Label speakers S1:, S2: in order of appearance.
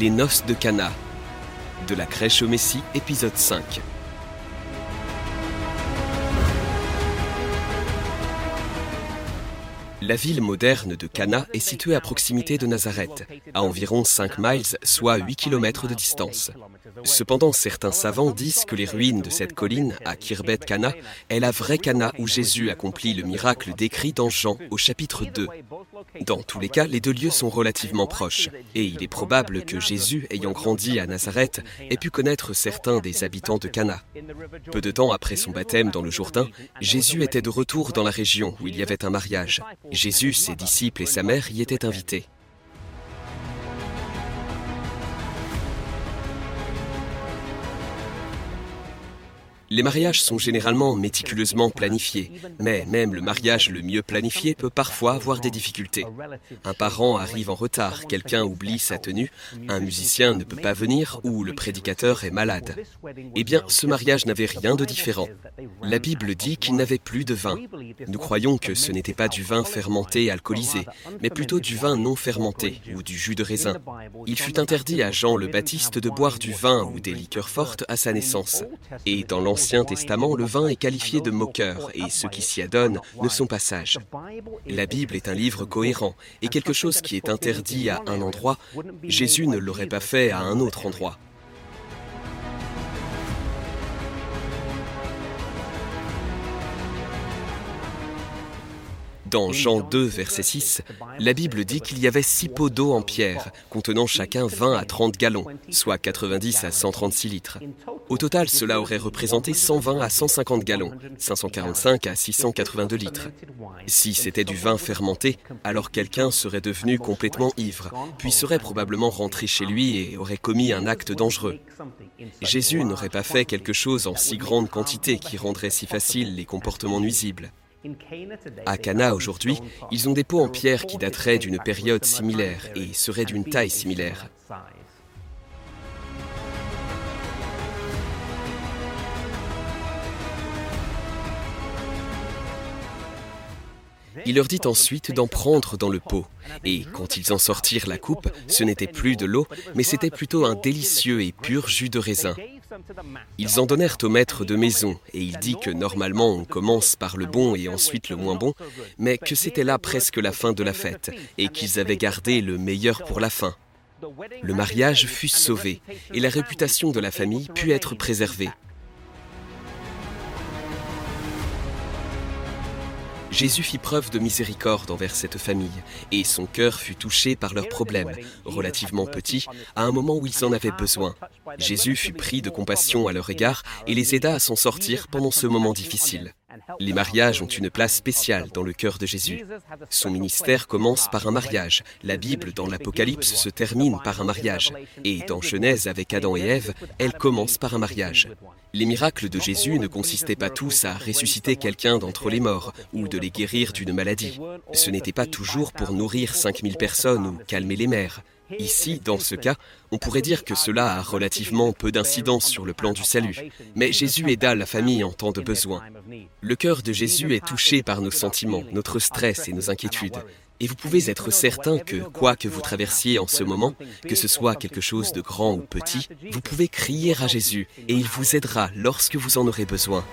S1: Les noces de Cana. De la crèche au Messie, épisode 5. La ville moderne de Cana est située à proximité de Nazareth, à environ 5 miles, soit 8 km de distance. Cependant, certains savants disent que les ruines de cette colline, à Kirbet Cana, est la vraie Cana où Jésus accomplit le miracle décrit dans Jean au chapitre 2. Dans tous les cas, les deux lieux sont relativement proches, et il est probable que Jésus, ayant grandi à Nazareth, ait pu connaître certains des habitants de Cana. Peu de temps après son baptême dans le Jourdain, Jésus était de retour dans la région où il y avait un mariage. Jésus, ses disciples et sa mère y étaient invités. Les mariages sont généralement méticuleusement planifiés, mais même le mariage le mieux planifié peut parfois avoir des difficultés. Un parent arrive en retard, quelqu'un oublie sa tenue, un musicien ne peut pas venir ou le prédicateur est malade. Eh bien, ce mariage n'avait rien de différent. La Bible dit qu'il n'avait plus de vin. Nous croyons que ce n'était pas du vin fermenté alcoolisé, mais plutôt du vin non fermenté ou du jus de raisin. Il fut interdit à Jean le Baptiste de boire du vin ou des liqueurs fortes à sa naissance. Et dans l'Ancien Testament, le vin est qualifié de moqueur et ceux qui s'y adonnent ne sont pas sages. La Bible est un livre cohérent et quelque chose qui est interdit à un endroit, Jésus ne l'aurait pas fait à un autre endroit. Dans Jean 2, verset 6, la Bible dit qu'il y avait six pots d'eau en pierre, contenant chacun 20 à 30 gallons, soit 90 à 136 litres. Au total, cela aurait représenté 120 à 150 gallons, 545 à 682 litres. Si c'était du vin fermenté, alors quelqu'un serait devenu complètement ivre, puis serait probablement rentré chez lui et aurait commis un acte dangereux. Jésus n'aurait pas fait quelque chose en si grande quantité qui rendrait si facile les comportements nuisibles. À Cana aujourd'hui, ils ont des pots en pierre qui dateraient d'une période similaire et seraient d'une taille similaire. Il leur dit ensuite d'en prendre dans le pot. Et quand ils en sortirent la coupe, ce n'était plus de l'eau, mais c'était plutôt un délicieux et pur jus de raisin. Ils en donnèrent au maître de maison, et il dit que normalement on commence par le bon et ensuite le moins bon, mais que c'était là presque la fin de la fête, et qu'ils avaient gardé le meilleur pour la fin. Le mariage fut sauvé, et la réputation de la famille put être préservée. Jésus fit preuve de miséricorde envers cette famille, et son cœur fut touché par leurs problèmes, relativement petits, à un moment où ils en avaient besoin. Jésus fut pris de compassion à leur égard et les aida à s'en sortir pendant ce moment difficile. Les mariages ont une place spéciale dans le cœur de Jésus. Son ministère commence par un mariage. La Bible dans l'Apocalypse se termine par un mariage. Et dans Genèse avec Adam et Ève, elle commence par un mariage. Les miracles de Jésus ne consistaient pas tous à ressusciter quelqu'un d'entre les morts ou de les guérir d'une maladie. Ce n'était pas toujours pour nourrir 5000 personnes ou calmer les mers. Ici, dans ce cas, on pourrait dire que cela a relativement peu d'incidence sur le plan du salut. Mais Jésus aida la famille en temps de besoin. Le cœur de Jésus est touché par nos sentiments, notre stress et nos inquiétudes. Et vous pouvez être certain que, quoi que vous traversiez en ce moment, que ce soit quelque chose de grand ou petit, vous pouvez crier à Jésus et il vous aidera lorsque vous en aurez besoin.